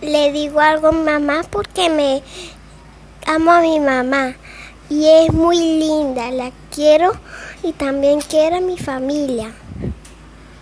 le digo algo a mamá porque me amo a mi mamá y es muy linda, la quiero y también quiero a mi familia.